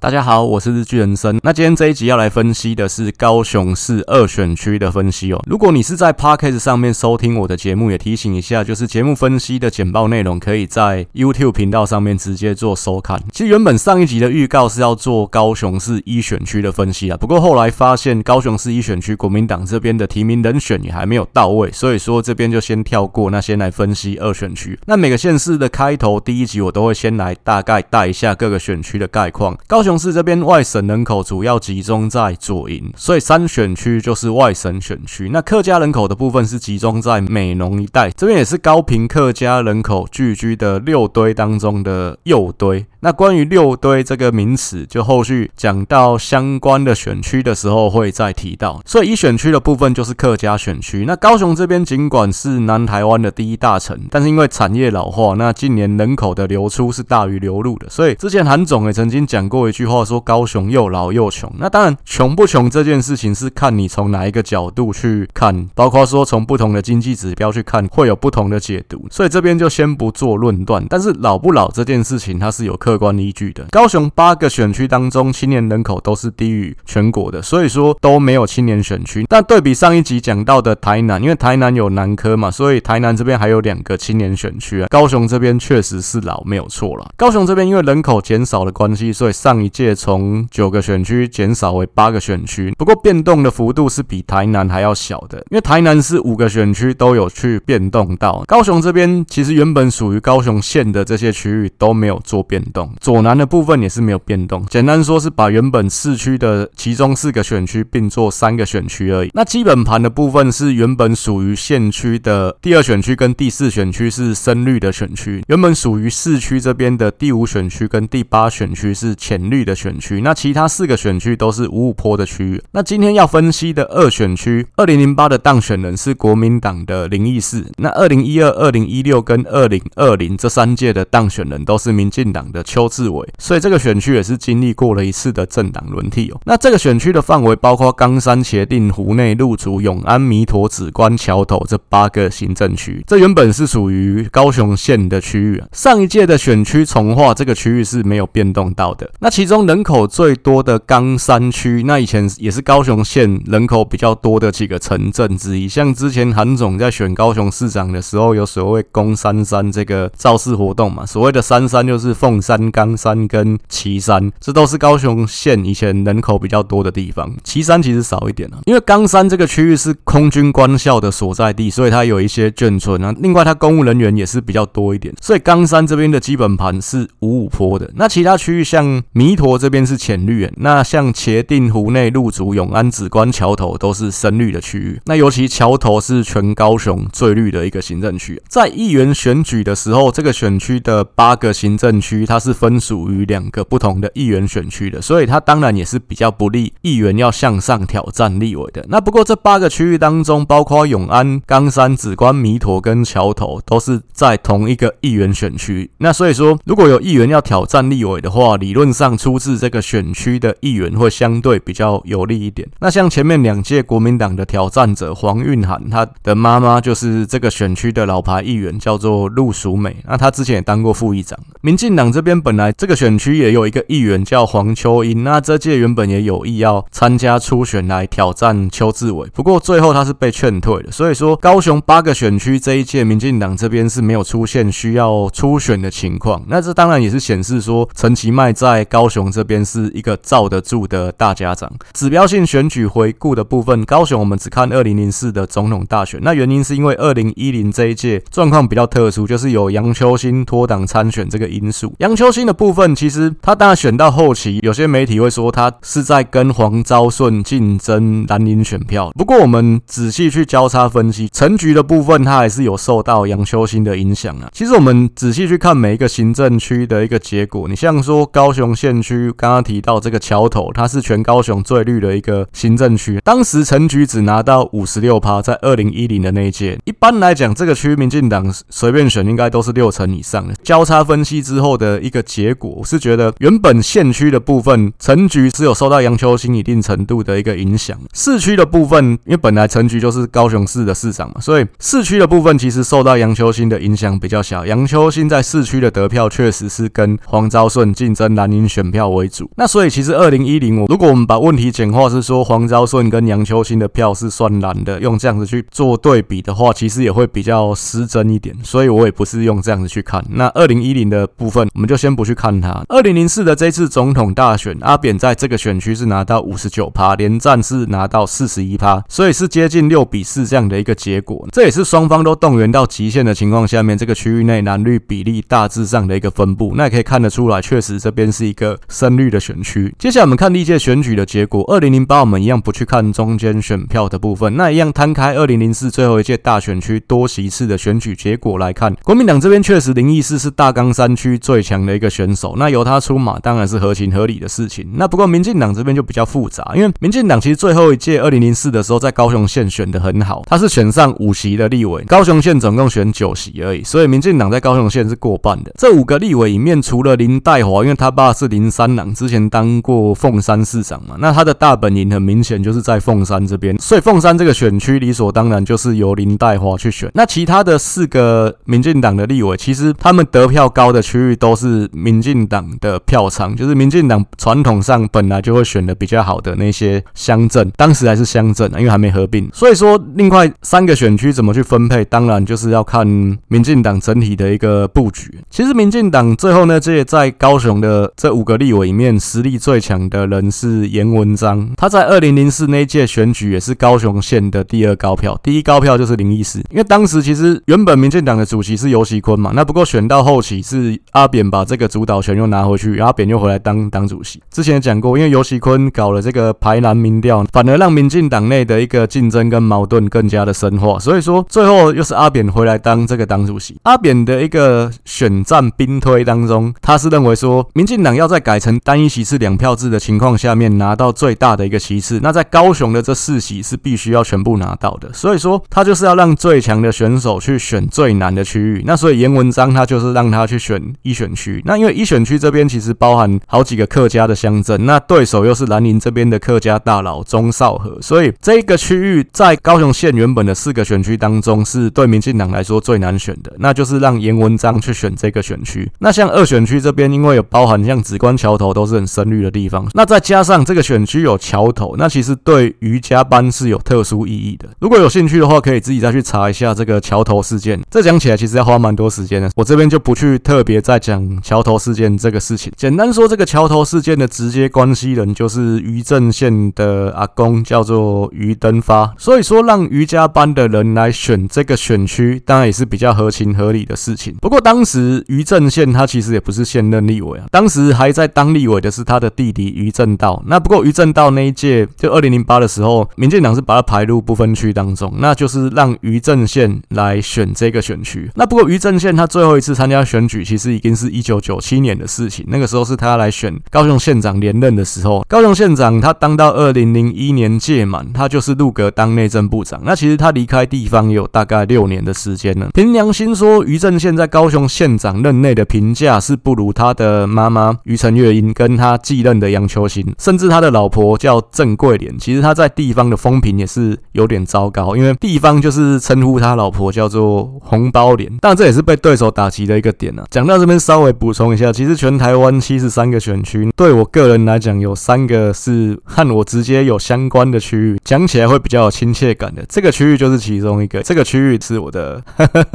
大家好，我是日剧人生。那今天这一集要来分析的是高雄市二选区的分析哦。如果你是在 Podcast 上面收听我的节目，也提醒一下，就是节目分析的简报内容可以在 YouTube 频道上面直接做收看。其实原本上一集的预告是要做高雄市一选区的分析啊，不过后来发现高雄市一选区国民党这边的提名人选也还没有到位，所以说这边就先跳过，那先来分析二选区。那每个县市的开头第一集我都会先来大概带一下各个选区的概况。高雄雄市这边外省人口主要集中在左营，所以三选区就是外省选区。那客家人口的部分是集中在美浓一带，这边也是高屏客家人口聚居的六堆当中的右堆。那关于六堆这个名词，就后续讲到相关的选区的时候会再提到。所以一选区的部分就是客家选区。那高雄这边尽管是南台湾的第一大城，但是因为产业老化，那近年人口的流出是大于流入的。所以之前韩总也曾经讲过一句话，说高雄又老又穷。那当然，穷不穷这件事情是看你从哪一个角度去看，包括说从不同的经济指标去看，会有不同的解读。所以这边就先不做论断。但是老不老这件事情，它是有客客观依据的。高雄八个选区当中，青年人口都是低于全国的，所以说都没有青年选区。但对比上一集讲到的台南，因为台南有南科嘛，所以台南这边还有两个青年选区啊。高雄这边确实是老，没有错了。高雄这边因为人口减少的关系，所以上一届从九个选区减少为八个选区。不过变动的幅度是比台南还要小的，因为台南是五个选区都有去变动到。高雄这边其实原本属于高雄县的这些区域都没有做变动。左南的部分也是没有变动，简单说是把原本市区的其中四个选区并作三个选区而已。那基本盘的部分是原本属于县区的第二选区跟第四选区是深绿的选区，原本属于市区这边的第五选区跟第八选区是浅绿的选区。那其他四个选区都是五五坡的区域。那今天要分析的二选区，二零零八的当选人是国民党的林义士，那二零一二、二零一六跟二零二零这三届的当选人都是民进党的邱志伟，所以这个选区也是经历过了一次的政党轮替哦。那这个选区的范围包括冈山、茄萣、湖内、路竹、永安、弥陀、紫关、桥头这八个行政区。这原本是属于高雄县的区域啊。上一届的选区重划，这个区域是没有变动到的。那其中人口最多的冈山区，那以前也是高雄县人口比较多的几个城镇之一。像之前韩总在选高雄市长的时候，有所谓“攻三山”这个造势活动嘛。所谓的三山就是凤山、冈山跟旗山，这都是高雄县以前人口比较多的地方。旗山其实少一点啊，因为冈山这个区域是空军官校的所在地，所以它有一些眷村啊。另外，它公务人员也是比较多一点，所以冈山这边的基本盘是五五坡的。那其他区域像弥陀这边是浅绿，那像茄萣、湖内、路竹、永安、紫关、桥头都是深绿的区域。那尤其桥头是全高雄最绿的一个行政区。在议员选举的时候，这个选区的八个行政区，它是是分属于两个不同的议员选区的，所以它当然也是比较不利议员要向上挑战立委的。那不过这八个区域当中，包括永安、冈山、紫关、弥陀跟桥头，都是在同一个议员选区。那所以说，如果有议员要挑战立委的话，理论上出自这个选区的议员会相对比较有利一点。那像前面两届国民党的挑战者黄韵涵，他的妈妈就是这个选区的老牌议员，叫做陆淑美。那他之前也当过副议长。民进党这边本来这个选区也有一个议员叫黄秋英，那这届原本也有意要参加初选来挑战邱志伟，不过最后他是被劝退的。所以说，高雄八个选区这一届民进党这边是没有出现需要初选的情况。那这当然也是显示说陈其迈在高雄这边是一个罩得住的大家长。指标性选举回顾的部分，高雄我们只看二零零四的总统大选，那原因是因为二零一零这一届状况比较特殊，就是有杨秋兴脱党参选这个因素。杨秋兴的部分，其实他当然选到后期，有些媒体会说他是在跟黄昭顺竞争蓝营选票。不过我们仔细去交叉分析，陈局的部分，他还是有受到杨秋兴的影响啊。其实我们仔细去看每一个行政区的一个结果，你像说高雄县区，刚刚提到这个桥头，它是全高雄最绿的一个行政区，当时陈局只拿到五十六趴，在二零一零的那一届。一般来讲，这个区民进党随便选应该都是六成以上的。交叉分析之后的一个个结果，我是觉得原本县区的部分陈局是有受到杨秋兴一定程度的一个影响。市区的部分，因为本来陈局就是高雄市的市长嘛，所以市区的部分其实受到杨秋兴的影响比较小。杨秋兴在市区的得票确实是跟黄昭顺竞争蓝营选票为主。那所以其实二零一零，我如果我们把问题简化是说黄昭顺跟杨秋兴的票是算蓝的，用这样子去做对比的话，其实也会比较失真一点。所以我也不是用这样子去看。那二零一零的部分，我们就先不去看它。二零零四的这次总统大选，阿扁在这个选区是拿到五十九趴，连战是拿到四十一趴，所以是接近六比四这样的一个结果。这也是双方都动员到极限的情况下面，这个区域内蓝绿比例大致上的一个分布。那也可以看得出来，确实这边是一个深绿的选区。接下来我们看历届选举的结果。二零零八我们一样不去看中间选票的部分，那一样摊开二零零四最后一届大选区多席次的选举结果来看，国民党这边确实林义士是大冈山区最强的一个选手，那由他出马当然是合情合理的事情。那不过民进党这边就比较复杂，因为民进党其实最后一届二零零四的时候在高雄县选得很好，他是选上五席的立委，高雄县总共选九席而已，所以民进党在高雄县是过半的。这五个立委里面，除了林岱华，因为他爸是林三郎，之前当过凤山市长嘛，那他的大本营很明显就是在凤山这边，所以凤山这个选区理所当然就是由林岱华去选。那其他的四个民进党的立委，其实他们得票高的区域都是民进党的票仓，就是民进党传统上本来就会选的比较好的那些乡镇，当时还是乡镇啊，因为还没合并。所以说，另外三个选区怎么去分配，当然就是要看民进党整体的一个布局。其实民进党最后呢，这也在高雄的这五个立委里面，实力最强的人是颜文章，他在二零零四那一届选举也是高雄县的第二高票，第一高票就是林义士，因为当时其实原本民进党的主席是游锡堃嘛，那不过选到后期是阿扁把这个主导权又拿回去，阿扁又回来当党主席。之前讲过，因为游锡堃搞了这个排蓝民调，反而让民进党内的一个竞争跟矛盾更加的深化，所以说最后又是阿扁回来当这个党主席。阿扁的一个选战兵推当中，他是认为说，民进党要在改成单一席次两票制的情况下面拿到最大的一个席次，那在高雄的这四席是必须要全部拿到的，所以说他就是要让最强的选手去选最难的区域。那所以颜文章他就是让他去选一选区。那因为一选区这边其实包含好几个客家的乡镇，那对手又是蓝营这边的客家大佬钟少和，所以这个区域在高雄县原本的四个选区当中，是对民进党来说最难选的，那就是让颜文章去选这个选区。那像二选区这边，因为有包含像梓官桥头都是很深绿的地方，那再加上这个选区有桥头，那其实对于家班是有特殊意义的。如果有兴趣的话，可以自己再去查一下这个桥头事件。这讲起来其实要花蛮多时间的，我这边就不去特别再讲桥头事件这个事情。简单说，这个桥头事件的直接关系人就是于正宪的阿公，叫做于登发。所以说，让于家班的人来选这个选区，当然也是比较合情合理的事情。不过当时于正宪他其实也不是现任立委啊，当时还在当立委的是他的弟弟于正道。那不过于正道那一届就二零零八的时候，民进党是把他排入不分区当中，那就是让于正宪来选这个选区。那不过于正宪他最后一次参加选举，其实已经是一九九七年的事情，那个时候是他来选高雄县长连任的时候。高雄县长他当到二零零一年届满，他就是入阁当内政部长。那其实他离开地方有大概六年的时间了。凭良心说，于正宪在高雄县长任内的评价是不如他的妈妈于承月英跟他继任的杨秋兴，甚至他的老婆叫郑桂莲。其实他在地方的风评也是有点糟糕，因为地方就是称呼他老婆叫做红包脸。当然这也是被对手打击的一个点、啊。讲到这边稍微补充一下，其实全台湾七十三个选区，对我个人来讲有三个是和我直接有相关的区域，讲起来会比较有亲切感的。这个区域就是其中一个，这个区域是我的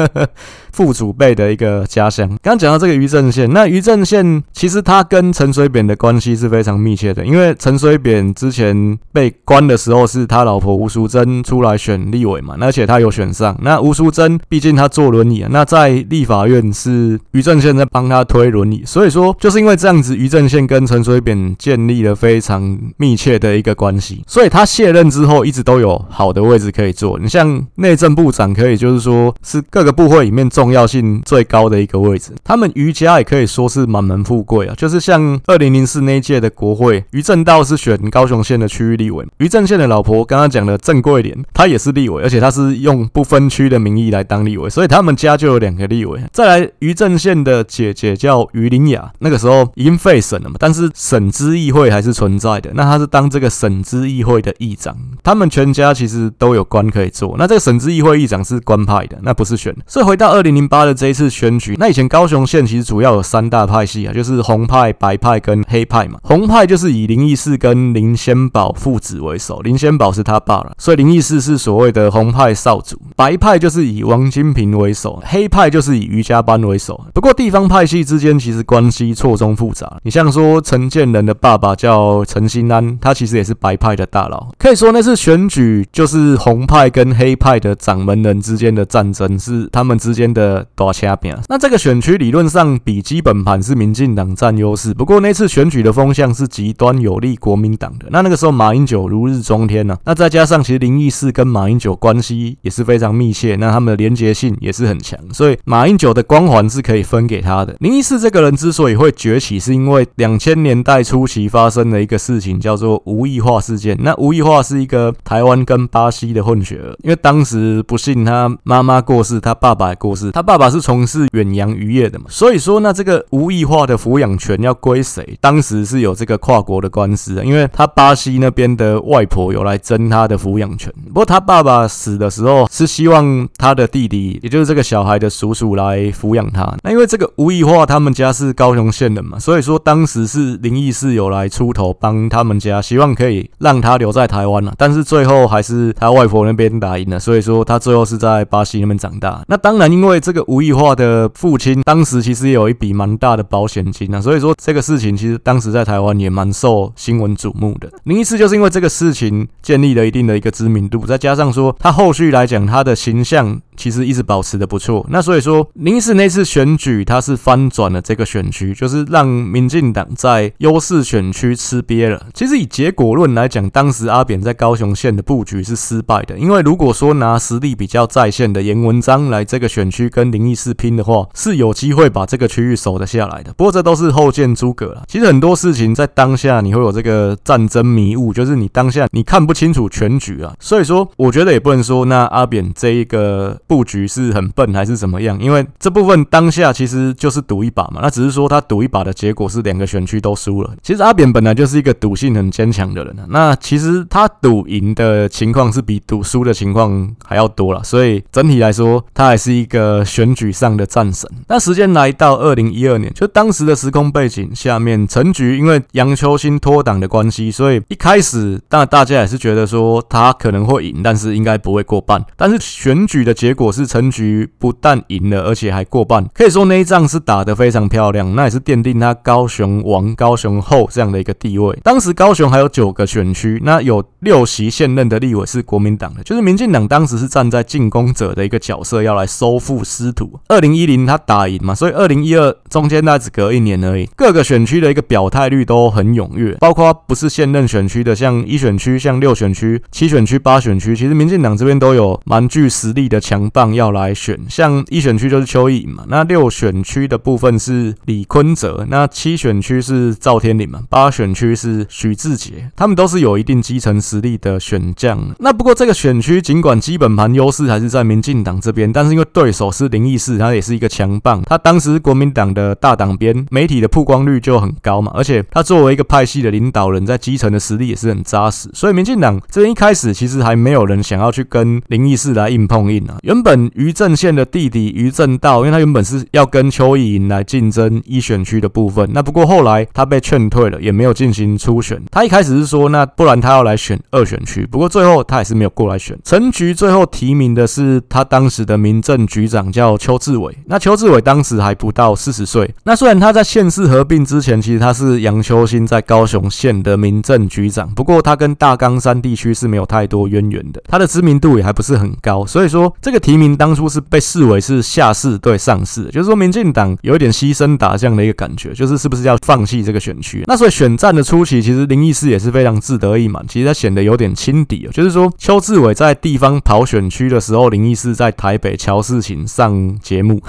父祖辈的一个家乡。刚讲到这个于正宪，那于正宪其实他跟陈水扁的关系是非常密切的，因为陈水扁之前被关的时候是他老婆吴淑珍出来选立委嘛，而且他有选上。那吴淑珍毕竟他坐轮椅啊，那在立法院是于正宪在帮他推轮椅，所以说就是因为这样子，于正宪跟陈水扁建立了非常密切的一个关系，所以他卸任之后一直都有好的位置可以坐。你像内政部长，可以就是说是各个部会里面重重要性最高的一个位置。他们余家也可以说是满门富贵啊，就是像二零零四那一届的国会，余正道是选高雄县的区域立委，余正宪的老婆刚刚讲的郑桂莲，她也是立委，而且她是用不分区的名义来当立委，所以他们家就有两个立委。再来，余正宪的姐姐叫余林雅，那个时候已经废省了嘛，但是省支议会还是存在的，那她是当这个省支议会的议长，他们全家其实都有官可以做。那这个省支议会议长是官派的，那不是选。所以回到二零零八的这一次选举，那以前高雄县其实主要有三大派系啊，就是红派、白派跟黑派嘛。红派就是以林义士跟林仙宝父子为首，林仙宝是他爸了，所以林义士是所谓的红派少主。白派就是以王金平为首，黑派就是以余家班为首。不过地方派系之间其实关系错综复杂。你像说陈建仁的爸爸叫陈新安，他其实也是白派的大佬。可以说那次选举就是红派跟黑派的掌门人之间的战争，是他们之间的大掐拼。那这个选区理论上比基本盘是民进党占优势，不过那次选举的风向是极端有利国民党的。那那个时候马英九如日中天呢、啊，那再加上其实林义士跟马英九关系也是非常密切，那他们的连结性也是很强，所以马英九的光环是可以分给他的。林义士这个人之所以会崛起，是因为两千年代初期发生的一个事情，叫做吴义化事件。那吴义化是一个台湾跟巴西的混血儿，因为当时不幸他妈妈过世，他爸爸也过世，他爸爸是从事远洋渔业的嘛，所以说那这个吴义化的抚养权要归谁？当时是有这个跨国的官司的，因为他巴西那边的外婆有来争他的抚养权。不过他爸爸死的时候是希望他的弟弟，也就是这个小孩的叔叔来抚养他。那因为这个吴义化他们家是高雄县的嘛，所以说当时是林义士有来出头帮他们家，希望可以让他留在台湾了。但是最后还是他外婆那边打赢了，所以说他最后是在巴西那边长大。那当然，因为这个吴亦化的父亲当时其实有一笔蛮大的保险金啊，所以说这个事情其实当时在台湾也蛮受新闻瞩目的。林义士就是因为这个事情建立了一定的一个知名度，再加上说他后续来讲他的形象。其实一直保持的不错，那所以说林义士那次选举，他是翻转了这个选区，就是让民进党在优势选区吃瘪了。其实以结果论来讲，当时阿扁在高雄县的布局是失败的，因为如果说拿实力比较在线的颜文章来这个选区跟林义士拼的话，是有机会把这个区域守得下来的。不过这都是后见诸葛了。其实很多事情在当下你会有这个战争迷雾，就是你当下你看不清楚全局啊。所以说，我觉得也不能说那阿扁这一个。布局是很笨还是怎么样？因为这部分当下其实就是赌一把嘛，那只是说他赌一把的结果是两个选区都输了。其实阿扁本来就是一个赌性很坚强的人，那其实他赌赢的情况是比赌输的情况还要多了，所以整体来说他还是一个选举上的战神。那时间来到二零一二年，就当时的时空背景下面，陈菊因为杨秋兴脱党的关系，所以一开始当然大家也是觉得说他可能会赢，但是应该不会过半。但是选举的结果。果是陈菊不但赢了，而且还过半，可以说那一仗是打得非常漂亮，那也是奠定他高雄王、高雄后这样的一个地位。当时高雄还有九个选区，那有六席现任的立委是国民党的，就是民进党当时是站在进攻者的一个角色，要来收复失土。二零一零他打赢嘛，所以二零一二中间那只隔一年而已，各个选区的一个表态率都很踊跃，包括不是现任选区的，像一选区、像六选区、七选区、八选区，其实民进党这边都有蛮具实力的强。棒要来选，像一选区就是邱意颖嘛，那六选区的部分是李坤泽，那七选区是赵天麟嘛，八选区是许志杰，他们都是有一定基层实力的选将。那不过这个选区尽管基本盘优势还是在民进党这边，但是因为对手是林义士，他也是一个强棒，他当时国民党的大党鞭，媒体的曝光率就很高嘛，而且他作为一个派系的领导人，在基层的实力也是很扎实，所以民进党这边一开始其实还没有人想要去跟林义士来硬碰硬啊，原本余正宪的弟弟余正道，因为他原本是要跟邱意莹来竞争一选区的部分，那不过后来他被劝退了，也没有进行初选。他一开始是说，那不然他要来选二选区，不过最后他也是没有过来选。陈菊最后提名的是他当时的民政局长叫邱志伟，那邱志伟当时还不到四十岁。那虽然他在县市合并之前，其实他是杨秋兴在高雄县的民政局长，不过他跟大冈山地区是没有太多渊源的，他的知名度也还不是很高，所以说这个。提名当初是被视为是下士对上士，就是说民进党有一点牺牲打将的一个感觉，就是是不是要放弃这个选区？那所以选战的初期，其实林义士也是非常志得意满，其实他显得有点轻敌，就是说邱志伟在地方跑选区的时候，林义士在台北乔事情上节目，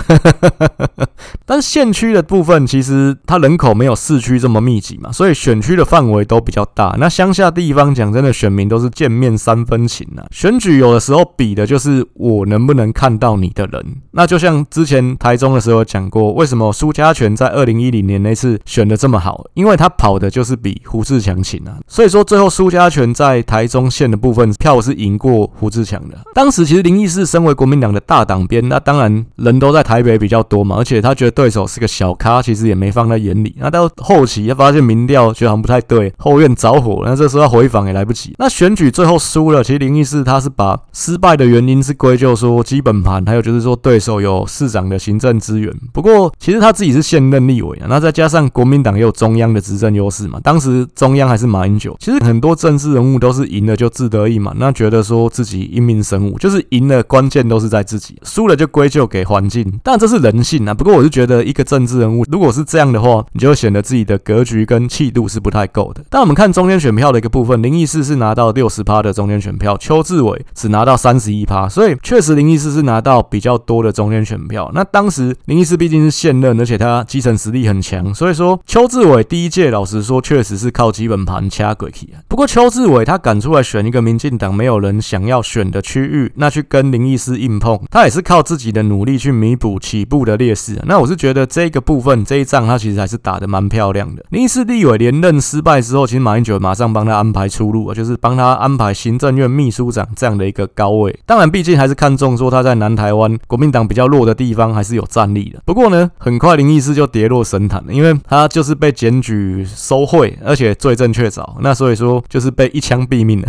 但县区的部分其实它人口没有市区这么密集嘛，所以选区的范围都比较大。那乡下地方讲真的，选民都是见面三分情啊，选举有的时候比的就是我能不能看到你的人。那就像之前台中的时候讲过，为什么苏家全在二零一零年那次选的这么好？因为他跑的就是比胡志强勤啊。所以说最后苏家全在台中县的部分票是赢过胡志强的。当时其实林义士身为国民党的大党鞭，那当然人都在台北比较多嘛，而且他觉得对手是个小咖，其实也没放在眼里。那到后期他发现民调觉得好像不太对，后院着火，那这时候要回访也来不及。那选举最后输了，其实林义士他是把失败的原因是归咎说说基本盘，还有就是说对手有市长的行政资源。不过其实他自己是现任立委啊，那再加上国民党也有中央的执政优势嘛，当时中央还是马英九。其实很多政治人物都是赢了就志得意满，那觉得说自己英明神武，就是赢了关键都是在自己，输了就归咎给环境。但这是人性啊。不过我是觉得一个政治人物如果是这样的话，你就显得自己的格局跟气度是不太够的。但我们看中间选票的一个部分，林义士是拿到六十趴的中间选票，邱志伟只拿到三十一趴，所以确实林林义士是拿到比较多的中间选票。那当时林义士毕竟是现任，而且他基层实力很强，所以说邱志伟第一届老实说确实是靠基本盘掐过去。不过邱志伟他敢出来选一个民进党没有人想要选的区域，那去跟林义士硬碰，他也是靠自己的努力去弥补起步的劣势。那我是觉得这个部分这一仗他其实还是打得蛮漂亮的。林义士立委连任失败之后，其实马英九马上帮他安排出路啊，就是帮他安排行政院秘书长这样的一个高位。当然，毕竟还是看中说他在南台湾国民党比较弱的地方还是有战力的。不过呢，很快林义士就跌落神坛了，因为他就是被检举收贿，而且罪证确凿。那所以说就是被一枪毙命了。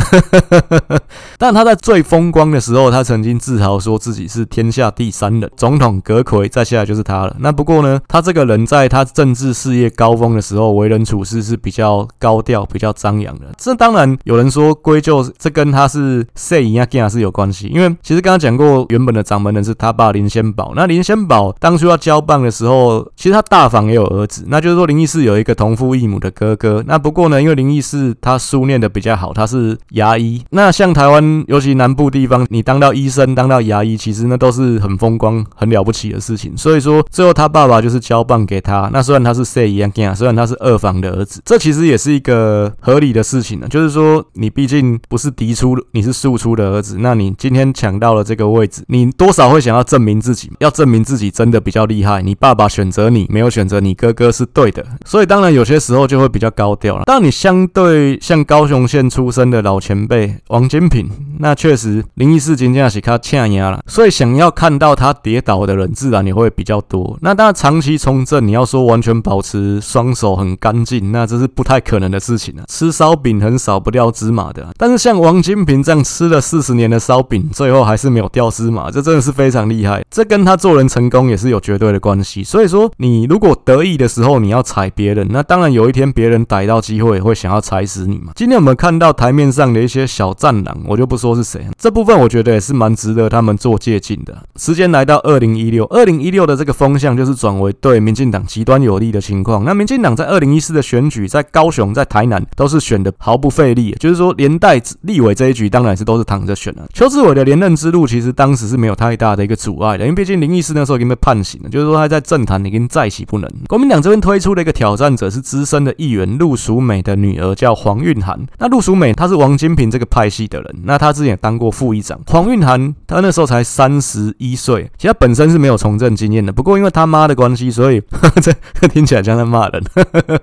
但他在最风光的时候，他曾经自豪说自己是天下第三人，总统阁魁再下来就是他了。那不过呢，他这个人在他政治事业高峰的时候，为人处事是比较高调、比较张扬的。这当然有人说归咎这跟他是谁一样是有关系，因为其实刚刚讲过，原本的掌门人是他爸林先宝。那林先宝当初要交棒的时候，其实他大房也有儿子，那就是说林义士有一个同父异母的哥哥。那不过呢，因为林义士他书念的比较好，他是牙医。那像台湾，尤其南部地方，你当到医生、当到牙医，其实那都是很风光、很了不起的事情。所以说，最后他爸爸就是交棒给他。那虽然他是 C 一样，虽然他是二房的儿子，这其实也是一个合理的事情呢。就是说，你毕竟不是嫡出，你是庶出的儿子，那你今天抢到了这个位置，你多少会想要证明自己，要证明自己真的比较厉害。你爸爸选择你，没有选择你哥哥是对的。所以当然有些时候就会比较高调了。当你相对像高雄县出身的老前辈王金平，那确实林义士真正是他欠压了。所以想要看到他跌倒的人，自然也会比较多。那当然长期从政，你要说完全保持双手很干净，那这是不太可能的事情啊。吃烧饼很少不掉芝麻的，但是像王金平这样吃了四十年的烧饼，最后还是没有掉老师嘛，这真的是非常厉害。这跟他做人成功也是有绝对的关系。所以说，你如果得意的时候你要踩别人，那当然有一天别人逮到机会也会想要踩死你嘛。今天我们看到台面上的一些小战狼，我就不说是谁，这部分我觉得也是蛮值得他们做借鉴的。时间来到二零一六，二零一六的这个风向就是转为对民进党极端有利的情况。那民进党在二零一四的选举，在高雄、在台南都是选的毫不费力，就是说连带立委这一局当然是都是躺着选了。邱志伟的连任之路其实当时是没有太大的一个阻碍的，因为毕竟林义士那时候已经被判刑了，就是说他在政坛已经再起不能。国民党这边推出的一个挑战者是资深的议员陆淑美的女儿叫黄韵涵。那陆淑美她是王金平这个派系的人，那她之前也当过副议长。黄韵涵她那时候才三十一岁，其实她本身是没有从政经验的，不过因为她妈的关系，所以这 听起来像在骂人，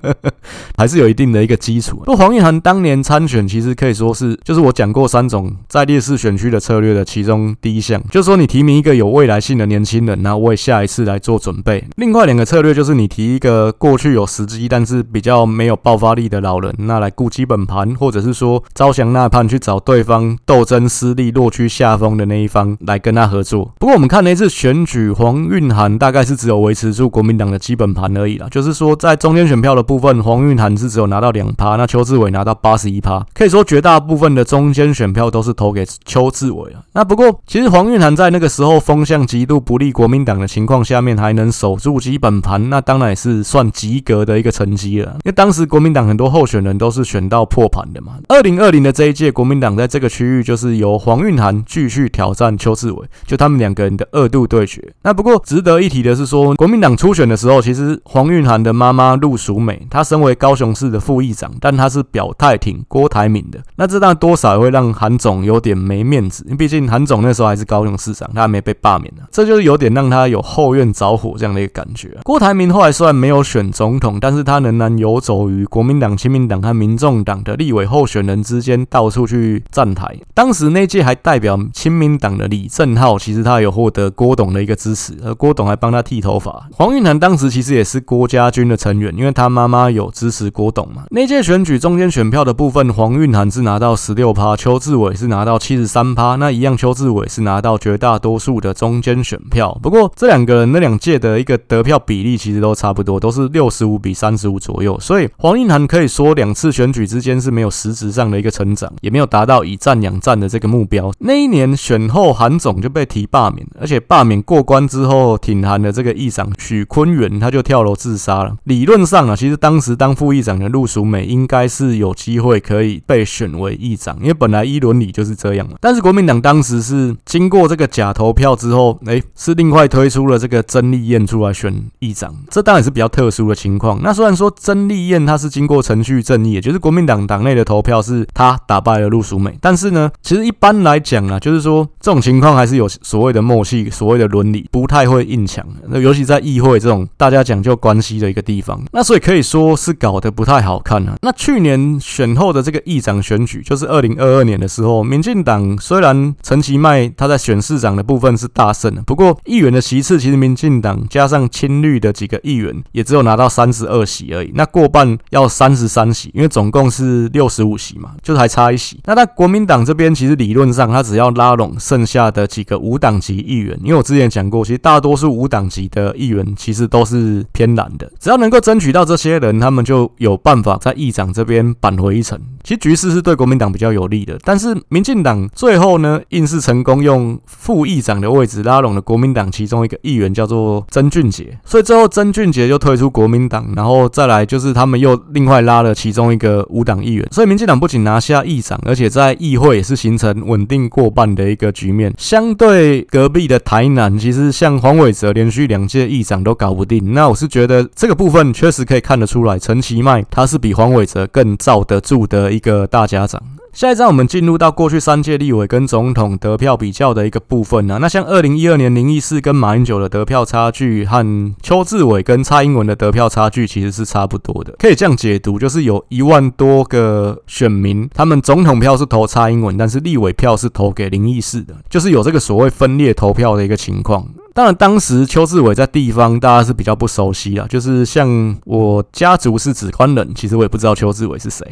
还是有一定的一个基础。不黄韵涵当年参选，其实可以说是就是我讲过三种在劣势选区的策略的其中第一项，就是说你提名一个有未来性的年轻人，然后为下一次来做准备。另外两个策略就是你提一个过去有时机，但是比较没有爆发力的老人，那来顾基本盘，或者是说招降纳叛，去找对方斗争失利、落居下风的那一方来跟他合作。不过我们看那次选举，黄韵涵大概是只有维持住国民党的基本盘而已啦，就是说在中间选票的部分，黄韵涵是只有拿到两趴，那邱志伟拿到八十一趴，可以说绝大部分的中间选票都是投给邱志伟啊。那不过其实黄运涵在那个时候风向极度不利国民党的情况下面，还能守住基本盘，那当然也是算及格的一个成绩了。因为当时国民党很多候选人都是选到破盘的嘛。二零二零的这一届，国民党在这个区域就是由黄运涵继续挑战邱志伟，就他们两个人的二度对决。那不过值得一提的是说，国民党初选的时候，其实黄运涵的妈妈陆淑美，她身为高雄市的副议长，但她是表态挺郭台铭的。那这当然多少也会让韩总有点没面子，因为毕竟韩总那时候还是高雄市长，他还没被罢免呢，这就是有点让他有后院着火这样的一个感觉。郭台铭后来虽然没有选总统，但是他仍然游走于国民党、亲民党和民众党的立委候选人之间，到处去站台。当时那届还代表亲民党的李正皓，其实他有获得郭董的一个支持，而郭董还帮他剃头发。黄韵涵当时其实也是郭家军的成员，因为他妈妈有支持郭董嘛。那届选举中间选票的部分，黄韵涵是拿到十六趴，邱志伟是拿到七十三趴，那一样，邱志伟是拿拿到绝大多数的中间选票。不过这两个人那两届的一个得票比例其实都差不多，都是六十五比三十五左右。所以黄运涵可以说两次选举之间是没有实质上的一个成长，也没有达到以战养战的这个目标。那一年选后，韩总就被提罢免，而且罢免过关之后，挺韩的这个议长许坤元他就跳楼自杀了。理论上啊，其实当时当副议长的陆淑美应该是有机会可以被选为议长，因为本来一伦理就是这样嘛。但是国民党当时是经过这个假投票之后，哎、是另外推出了这个曾丽燕出来选议长，这当然是比较特殊的情况。那虽然说曾丽燕她是经过程序正义，也就是国民党党内的投票是她打败了陆淑美，但是呢，其实一般来讲啊，就是说这种情况还是有所谓的默契，所谓的伦理，不太会硬抢。那尤其在议会这种大家讲究关系的一个地方，那所以可以说是搞得不太好看啊。那去年选后的这个议长选举，就是二零二二年的时候，民进党虽然陈其迈他在选市长的部分是大胜的，不过议员的席次其实民进党加上亲绿的几个议员也只有拿到三十二席而已。那过半要三十三席，因为总共是六十五席嘛，就是还差一席。那在国民党这边，其实理论上他只要拉拢剩下的几个无党籍议员，因为我之前讲过，其实大多数无党籍的议员其实都是偏蓝的，只要能够争取到这些人，他们就有办法在议长这边扳回一城。其实局势是对国民党比较有利的，但是民进党最后呢，硬是成功又用副议长的位置拉拢了国民党其中一个议员，叫做曾俊杰，所以最后曾俊杰就退出国民党，然后再来就是他们又另外拉了其中一个无党议员，所以民进党不仅拿下议长，而且在议会也是形成稳定过半的一个局面。相对隔壁的台南，其实像黄伟哲连续两届议长都搞不定，那我是觉得这个部分确实可以看得出来，陈其迈他是比黄伟哲更罩得住的。一个大家长。下一站我们进入到过去三届立委跟总统得票比较的一个部分呢、那像二零一二年林义士跟马英九的得票差距，和邱志伟跟蔡英文的得票差距其实是差不多的。可以这样解读，就是有一万多个选民，他们总统票是投蔡英文，但是立委票是投给林义士的，就是有这个所谓分裂投票的一个情况。当然，当时邱志伟在地方大家是比较不熟悉啊，就是像我家族是指宽人，其实我也不知道邱志伟是谁。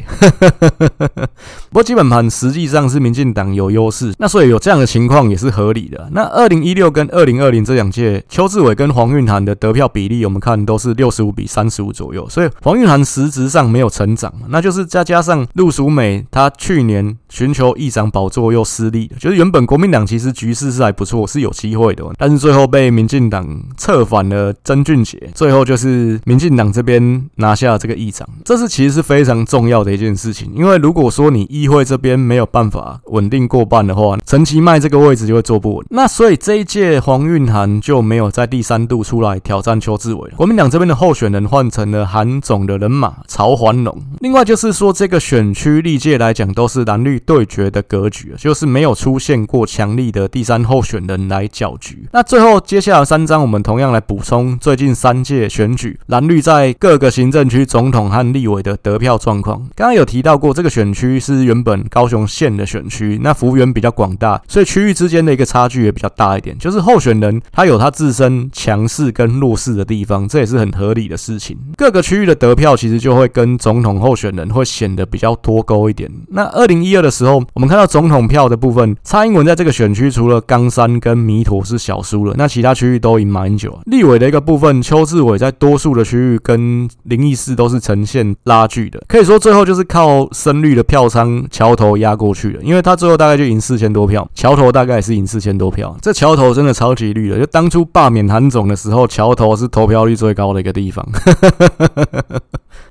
不过基本盘实际上是民进党有优势，那所以有这样的情况也是合理的。那二零一六跟二零二零这两届，邱志伟跟黄韵涵的得票比例，我们看都是六十五比三十五左右，所以黄韵涵实质上没有成长，那就是再加上陆淑美她去年寻求议长宝座又失利，就是原本国民党其实局势是还不错，是有机会的，但是最后。被民进党策反了曾俊杰，最后就是民进党这边拿下了这个议长，这是其实是非常重要的一件事情。因为如果说你议会这边没有办法稳定过半的话，陈其迈这个位置就会坐不稳。那所以这一届黄韵涵就没有在第三度出来挑战邱志伟。国民党这边的候选人换成了韩总的人马曹环龙。另外就是说，这个选区历届来讲都是蓝绿对决的格局，就是没有出现过强力的第三候选人来搅局。那最后。接下来三张，我们同样来补充最近三届选举蓝绿在各个行政区总统和立委的得票状况。刚刚有提到过，这个选区是原本高雄县的选区，那幅员比较广大，所以区域之间的一个差距也比较大一点。就是候选人他有他自身强势跟弱势的地方，这也是很合理的事情。各个区域的得票其实就会跟总统候选人会显得比较脱钩一点。那二零一二的时候，我们看到总统票的部分，蔡英文在这个选区除了冈山跟弥陀是小输了，那其他区域都赢马英九。立委的一个部分，邱志伟在多数的区域跟林义士都是呈现拉锯的，可以说最后就是靠深绿的票仓桥头压过去的，因为他最后大概就赢四千多票，桥头大概也是赢四千多票。这桥头真的超级绿的，就当初罢免韩总的时候，桥头是投票率最高的一个地方。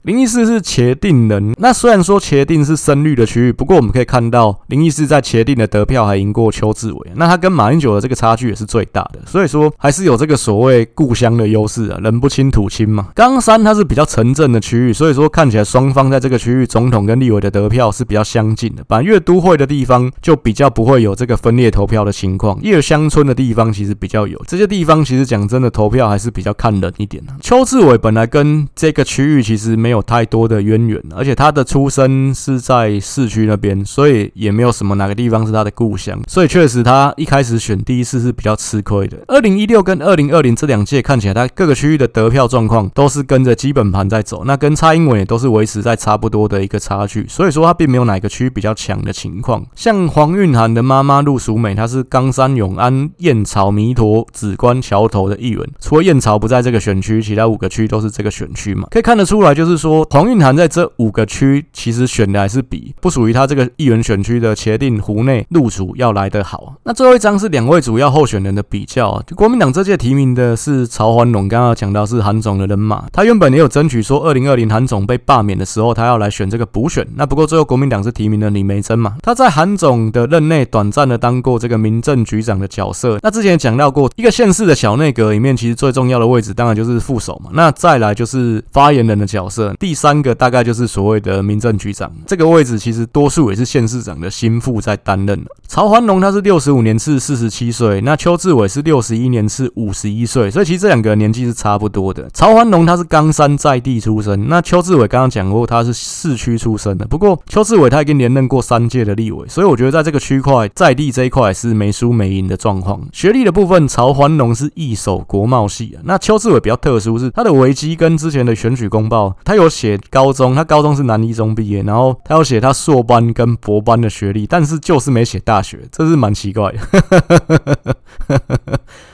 零一四是茄萣人，那虽然说茄萣是深绿的区域，不过我们可以看到零一四在茄萣的得票还赢过邱志伟，那他跟马英九的这个差距也是最大的，所以说还是有这个所谓故乡的优势啊，人不亲土亲嘛。冈山它是比较城镇的区域，所以说看起来双方在这个区域总统跟立委的得票是比较相近的。反正越都会的地方就比较不会有这个分裂投票的情况，越乡村的地方其实比较有。这些地方其实讲真的投票还是比较看人一点的。邱志伟本来跟这个区域其实没有太多的渊源，而且他的出生是在市区那边，所以也没有什么哪个地方是他的故乡，所以确实他一开始选第一次是比较吃亏的。二零一六跟二零二零这两届看起来，他各个区域的得票状况都是跟着基本盘在走，那跟蔡英文也都是维持在差不多的一个差距，所以说他并没有哪个区比较强的情况。像黄韵涵的妈妈陆淑美，她是冈山永安燕巢弥陀紫关桥头的议员，除了燕巢不在这个选区，其他五个区都是这个选区嘛，可以看得出来，就是说黄韵涵在这五个区其实选的还是比不属于他这个议员选区的茄萣、湖内、路竹要来得好。那最后一张是两位主要候选人的比较啊，就国民党这届提名的是曹环龙，刚刚讲到是韩总的人马，他原本也有争取说二零二零韩总被罢免的时候，他要来选这个补选。那不过最后国民党是提名了李梅珍嘛，他在韩总的任内短暂的当过这个民政局长的角色。那之前也讲到过，一个县市的小内阁里面，其实最重要的位置当然就是副手嘛，那再来就是发言人的角，第三个大概就是所谓的民政局长这个位置，其实多数也是县市长的心腹在担任。曹环龙他是六十五年次，四十七岁，那邱志伟是六十一年次，五十一岁，所以其实这两个年纪是差不多的。曹环龙他是冈山在地出身，那邱志伟刚刚讲过他是市区出身的，不过邱志伟他已经连任过三届的立委，所以我觉得在这个区块在地这一块是没输没赢的状况。学历的部分，曹环龙是一手国贸系啊，那邱志伟比较特殊是他的维基跟之前的选举公报，他有写高中，他高中是南一中毕业，然后他有写他硕班跟博班的学历，但是就是没写大学，这是蛮奇怪的。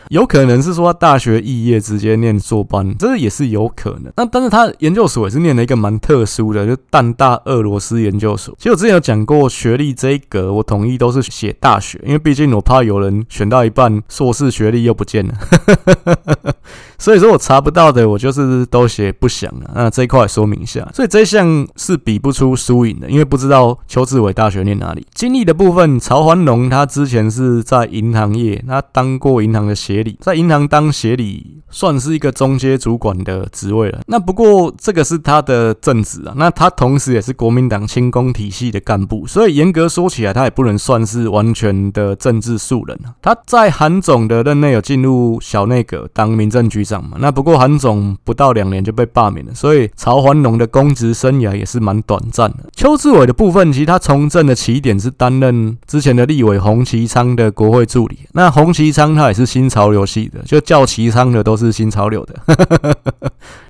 有可能是说他大学肄业直接念硕班，这也是有可能。那但是他研究所也是念了一个蛮特殊的，就淡大俄罗斯研究所。其实我之前有讲过，学历这一格我统一都是写大学，因为毕竟我怕有人选到一半硕士学历又不见了。所以说我查不到的，我就是都写不详了。那这一块说明一下，所以这一项是比不出输赢的，因为不知道邱志伟大学念哪里。经历的部分，曹环龙他之前是在银行业，他当过银行的协协理，在银行当协理算是一个中阶主管的职位了。那不过这个是他的正职啊，那他同时也是国民党清工体系的干部，所以严格说起来，他也不能算是完全的政治素人啊。他在韩总的任内有进入小内阁当民政局长嘛，那不过韩总不到两年就被罢免了，所以曹环龙的公职生涯也是蛮短暂的。邱志伟的部分，其实他从政的起点是担任之前的立委洪其昌的国会助理。那洪其昌他也是新潮潮流系的，就叫齐昌的都是新潮流的。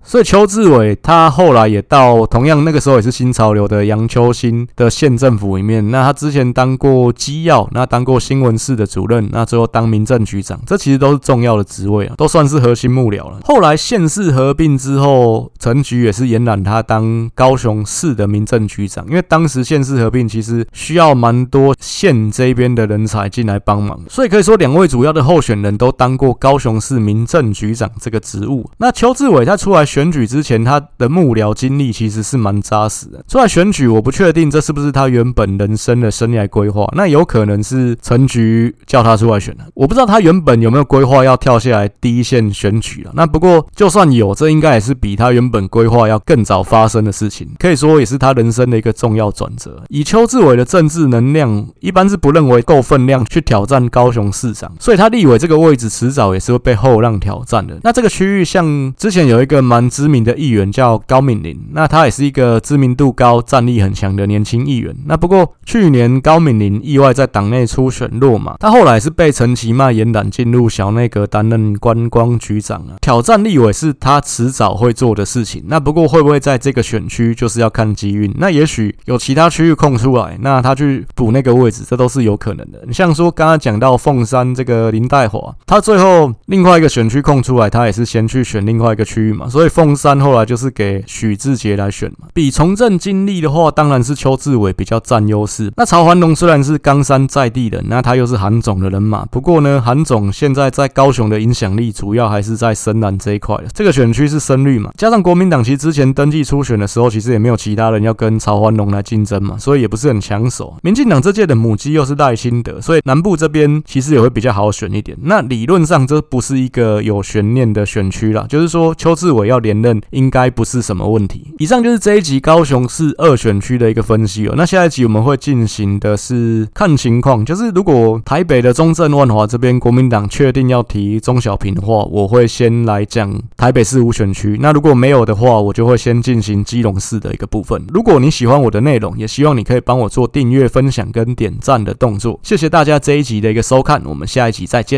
所以邱志伟他后来也到同样那个时候也是新潮流的杨秋兴的县政府里面。那他之前当过机要，那当过新闻室的主任，那最后当民政局长，这其实都是重要的职位啊，都算是核心幕僚了。后来县市合并之后，陈菊也是延揽他当高雄市的民政局长，因为当时县市合并其实需要蛮多县这边的人才进来帮忙，所以可以说两位主要的候选人都当过高雄市民政局长这个职务。那邱志伟他出来选举之前，他的幕僚经历其实是蛮扎实的。出来选举，我不确定这是不是他原本人生的生涯规划，那有可能是陈菊叫他出来选的。我不知道他原本有没有规划要跳下来第一线选举了。那不过就算有，这应该也是比他原本规划要更早发生的事情，可以说也是他人生的一个重要转折。以邱志伟的政治能量，一般是不认为够分量去挑战高雄市长，所以他立委这个位置迟早也是会被后浪挑战的。那这个区域像之前有一个蛮知名的议员叫高敏玲，那他也是一个知名度高、战力很强的年轻议员。那不过去年高敏玲意外在党内初选落马，他后来是被陈其迈延揽进入小内阁担任观光局长啊。挑战立委是他迟早会做的事情。那不过会不会在这个选区，就是要看机运。那也许有其他区域空出来，那他去补那个位置，这都是有可能的。你像说刚刚讲到凤山这个林黛华，他最后另外一个选区空出来，他也是先去选另外一个区域嘛，所以。凤山后来就是给许志杰来选嘛。比从政经历的话，当然是邱志伟比较占优势。那曹环龙虽然是冈山在地人，那他又是韩总的人马。不过呢，韩总现在在高雄的影响力主要还是在深蓝这一块的。这个选区是深绿嘛，加上国民党其实之前登记初选的时候，其实也没有其他人要跟曹环龙来竞争嘛，所以也不是很抢手。民进党这届的母鸡又是赖清德，所以南部这边其实也会比较好选一点。那理论上这不是一个有悬念的选区啦，就是说邱志伟要连任应该不是什么问题。以上就是这一集高雄市二选区的一个分析哦。那下一集我们会进行的是看情况，就是如果台北的中正万华这边国民党确定要提钟小平的话，我会先来讲台北市五选区。那如果没有的话，我就会先进行基隆市的一个部分。如果你喜欢我的内容，也希望你可以帮我做订阅、分享跟点赞的动作。谢谢大家这一集的一个收看，我们下一集再见。